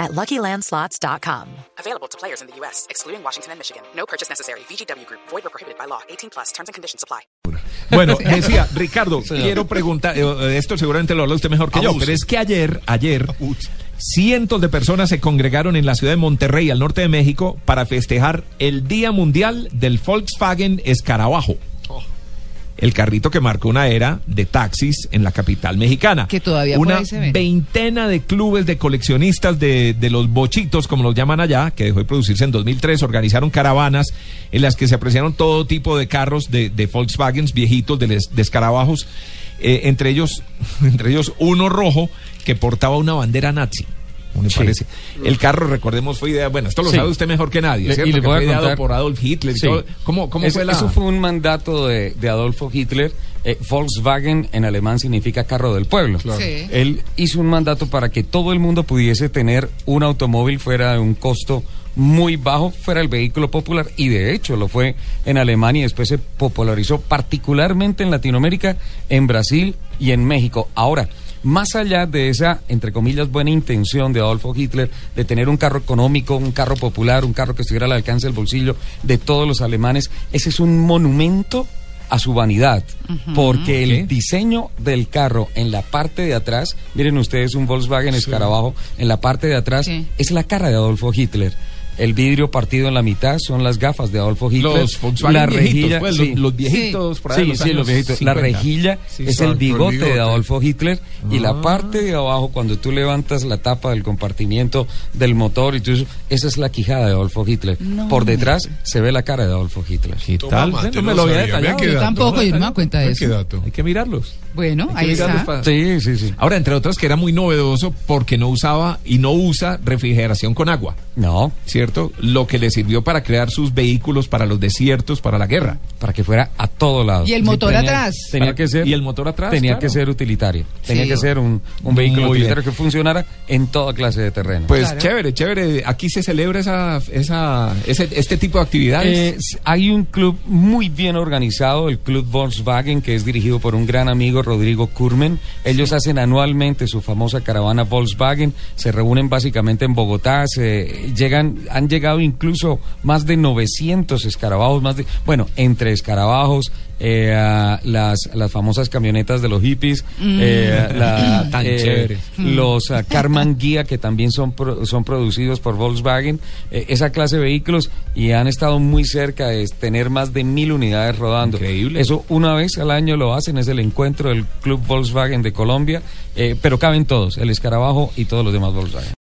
at LuckyLandSlots.com. Available to players in the U.S., excluding Washington and Michigan. No purchase necessary. VGW Group. Void or prohibited by law. 18 plus. Terms and conditions apply. Bueno, decía, Ricardo, quiero preguntar, eh, esto seguramente lo habla usted mejor que yo, pero es que ayer, ayer, Abuse. cientos de personas se congregaron en la ciudad de Monterrey, al norte de México, para festejar el Día Mundial del Volkswagen Escarabajo. El carrito que marcó una era de taxis en la capital mexicana. Que todavía por Una ahí se ven. veintena de clubes de coleccionistas de, de los bochitos, como los llaman allá, que dejó de producirse en 2003, organizaron caravanas en las que se apreciaron todo tipo de carros de, de Volkswagens viejitos, de, les- de escarabajos, eh, entre, ellos, entre ellos uno rojo que portaba una bandera nazi. Me parece. El carro, recordemos, fue idea. Bueno, esto lo Sí. sabe usted mejor que nadie, Le- ¿cierto? y le Que voy a fue ideado contar- por Adolf Hitler y Sí. todo. ¿Cómo, cómo Eso- fue la.? Eso fue un mandato de, de Adolfo Hitler. Eh, Volkswagen en alemán significa carro del pueblo. Sí. Él hizo un mandato para que todo el mundo pudiese tener un automóvil fuera de un costo muy bajo, fuera el vehículo popular. Y de hecho lo fue en Alemania y después se popularizó particularmente en Latinoamérica, en Brasil y en México. Ahora, más allá de esa, entre comillas, buena intención de Adolfo Hitler de tener un carro económico, un carro popular, un carro que estuviera al alcance del bolsillo de todos los alemanes, ese es un monumento a su vanidad, porque el diseño del carro en la parte de atrás, miren ustedes un Volkswagen Escarabajo, en la parte de atrás Sí. es la cara de Adolfo Hitler. El vidrio partido en la mitad son las gafas de Adolfo Hitler. Los Volkswagen la viejitos, rejilla, pues, sí. los, los viejitos por ahí de Sí, los sí, años los viejitos. La 50. rejilla Sí, es el bigote bigote. de Adolfo Hitler y Ah. la parte de abajo, cuando tú levantas la tapa del compartimiento del motor y todo eso, esa es la quijada de Adolfo Hitler. Por detrás se ve la cara de Adolfo Hitler. ¿Qué Toma, tal? mate, no me lo había detallado. qué Yo tampoco, yo no me doy cuenta de eso. Hay que mirarlos. Bueno, Hay que ahí mirarlos está. para- Sí, sí, sí. Ahora, entre otras, que era muy novedoso porque no usaba y no usa refrigeración con agua, No, ¿cierto? Lo que le sirvió para crear sus vehículos para los desiertos, para la guerra. para que fuera a todo lado. Y el motor tenía- atrás. Tenía que ser. y el motor atrás, Tenía claro. que ser utilitario. Tenía Sí. que ser un, un vehículo Muy utilitario bien. que funcionara en toda clase de terreno. Pues Claro. chévere, chévere. Aquí se celebra esa, esa, ese, este tipo de actividades. Eh, hay un club muy bien organizado, el Club Volkswagen, que es dirigido por un gran amigo, Rodrigo Kurmen. Ellos hacen anualmente su famosa caravana Volkswagen, se reúnen básicamente en Bogotá, se llegan, han llegado incluso más de 900 escarabajos, más de, bueno, entre escarabajos, eh, las, las famosas camionetas de los hippies, eh, la- Tan eh, los ah, Karmann Guía que también son pro- son producidos por Volkswagen, eh, esa clase de vehículos y han estado muy cerca de tener más de mil unidades rodando. Increíble. Eso una vez al año lo hacen, es el encuentro del Club Volkswagen de Colombia, eh, pero caben todos, el escarabajo y todos los demás Volkswagen.